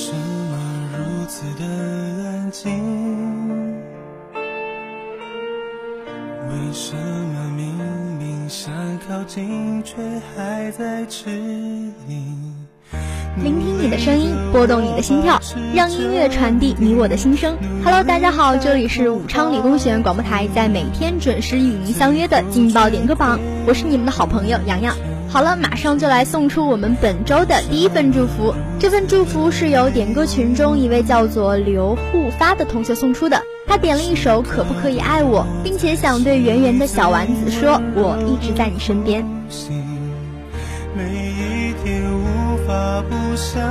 什么如此的安静？为什么明明想靠近，却还在迟疑？聆听你的声音，拨动你的心跳，让音乐传递你我的心声。Hello，大家好，这里是武昌理工学院广播台，在每天准时与您相约的劲爆点歌榜，我是你们的好朋友洋洋。好了，马上就来送出我们本周的第一份祝福。这份祝福是由点歌群中一位叫做刘护发的同学送出的。他点了一首《可不可以爱我》，并且想对圆圆的小丸子说：“我一直在你身边。”每一天无法不想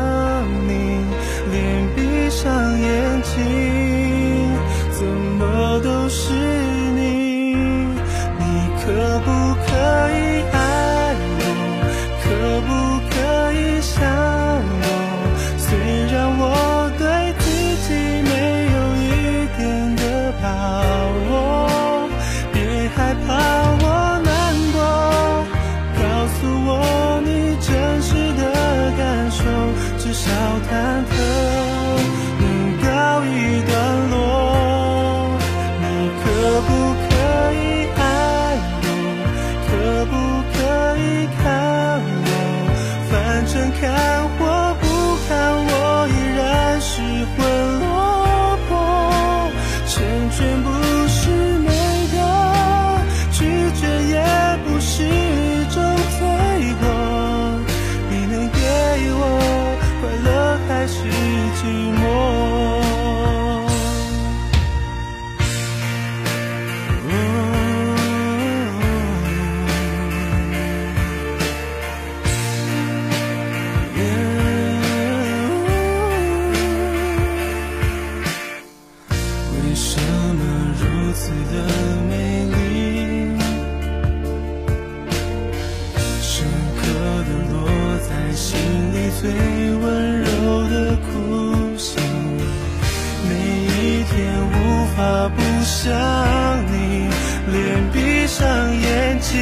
至少他最温柔的哭泣？每一天无法不想你，连闭上眼睛，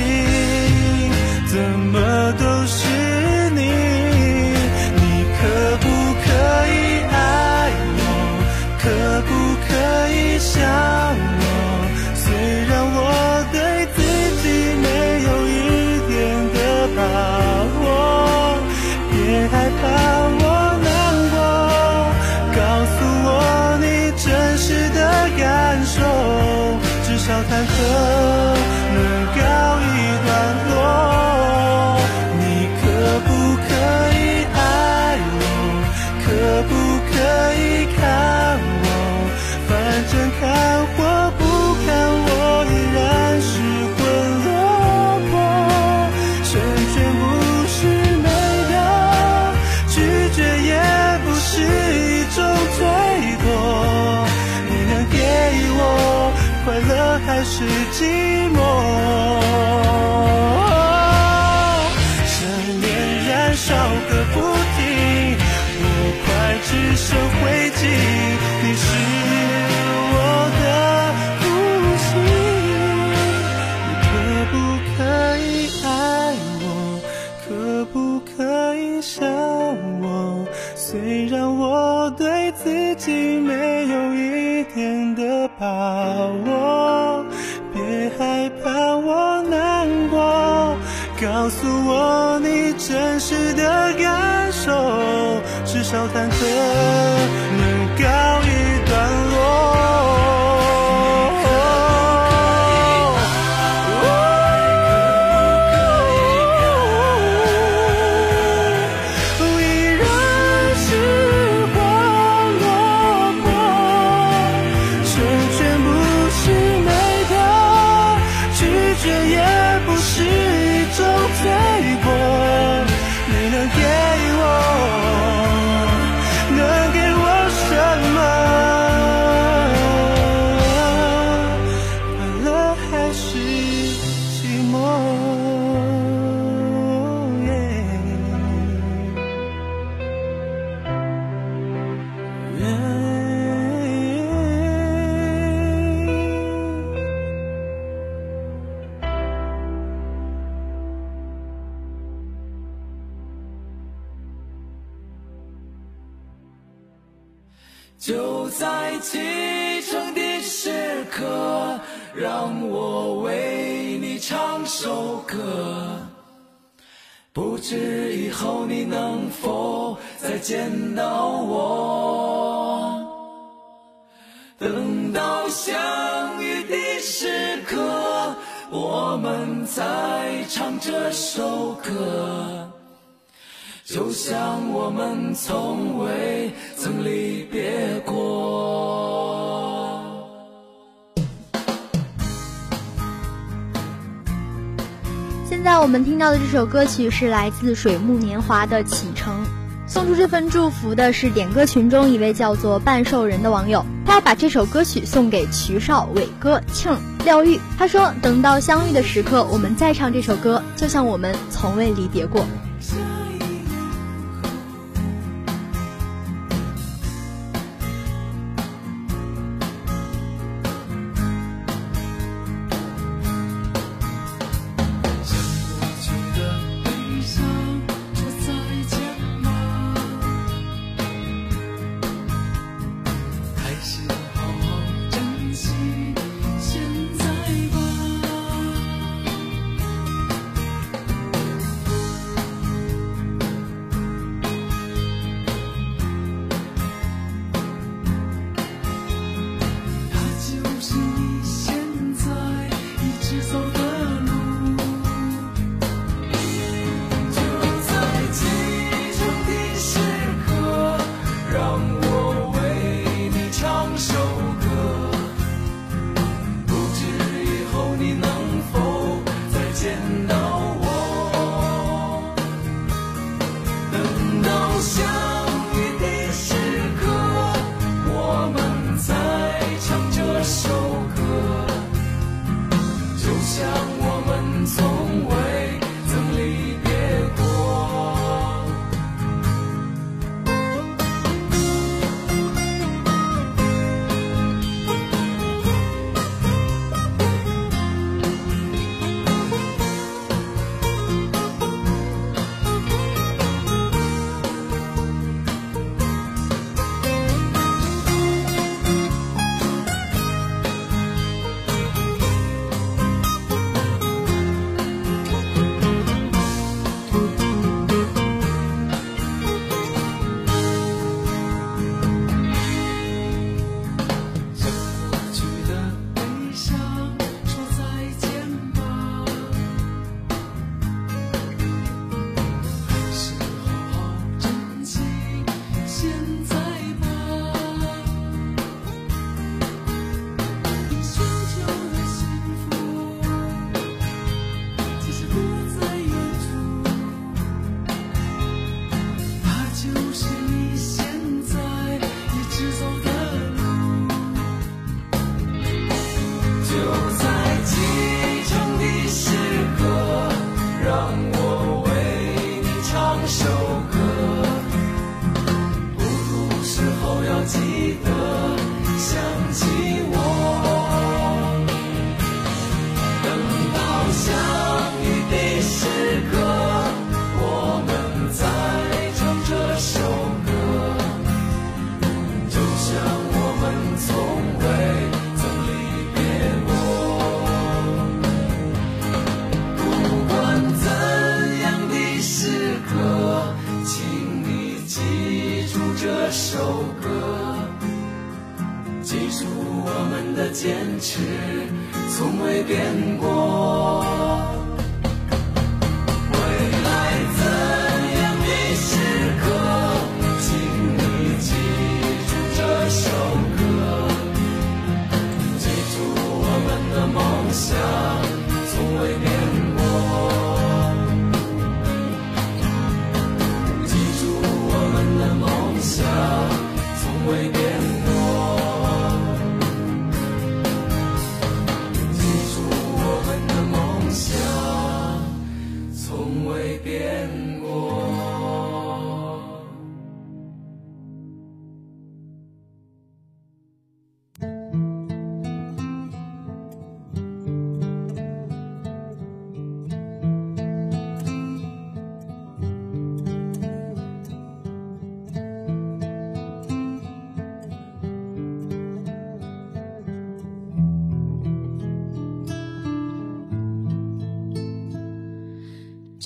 至少忐寂寞？想念燃烧个不停，我快只剩灰烬。就在启程的时刻，让我为你唱首歌。不知以后你能否再见到我？等到相遇的时刻，我们再唱这首歌。就像我们从未曾离别过。现在我们听到的这首歌曲是来自水木年华的《启程》。送出这份祝福的是点歌群中一位叫做半兽人的网友，他要把这首歌曲送给徐少、伟哥、庆、廖玉。他说：“等到相遇的时刻，我们再唱这首歌，就像我们从未离别过。”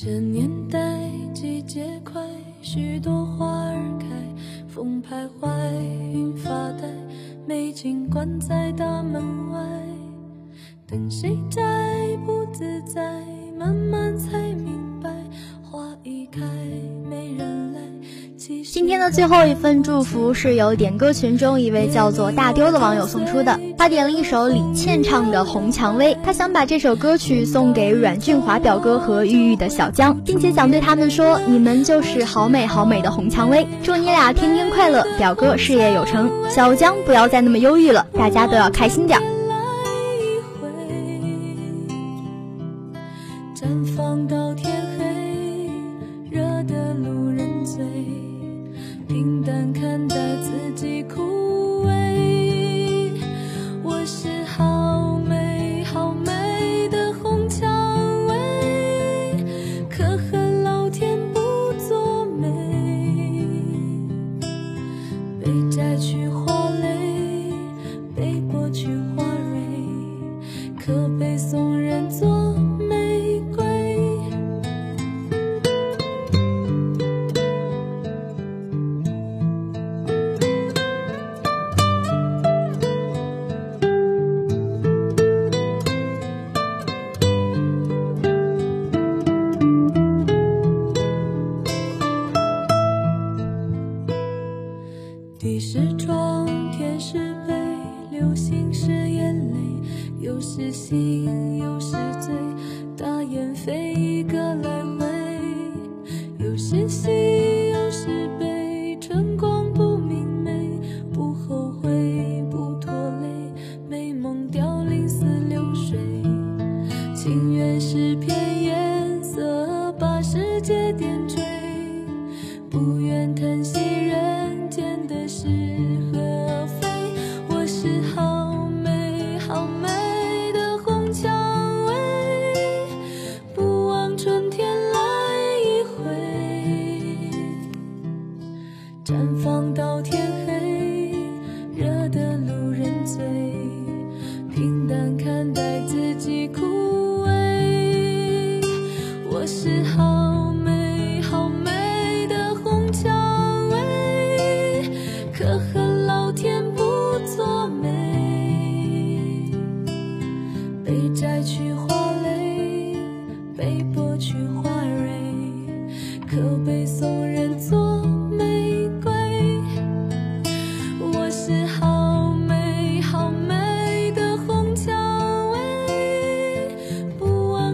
这年代季节快，许多花儿开，风徘徊，云发呆，美景关在大门外，等谁在不自在，慢慢猜天的最后一份祝福是由点歌群中一位叫做大丢的网友送出的，他点了一首李倩唱的《红蔷薇》，他想把这首歌曲送给阮俊华表哥和郁郁的小江，并且想对他们说：你们就是好美好美的红蔷薇，祝你俩天天快乐，表哥事业有成，小江不要再那么忧郁了，大家都要开心点。能看到自己哭。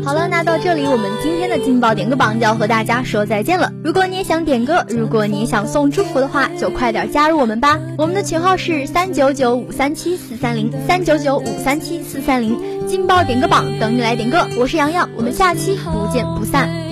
好了，那到这里，我们今天的劲爆点歌榜就要和大家说再见了。如果你也想点歌，如果你也想送祝福的话，就快点加入我们吧。我们的群号是三九九五三七四三零三九九五三七四三零，劲爆点歌榜等你来点歌。我是洋洋，我们下期不见不散。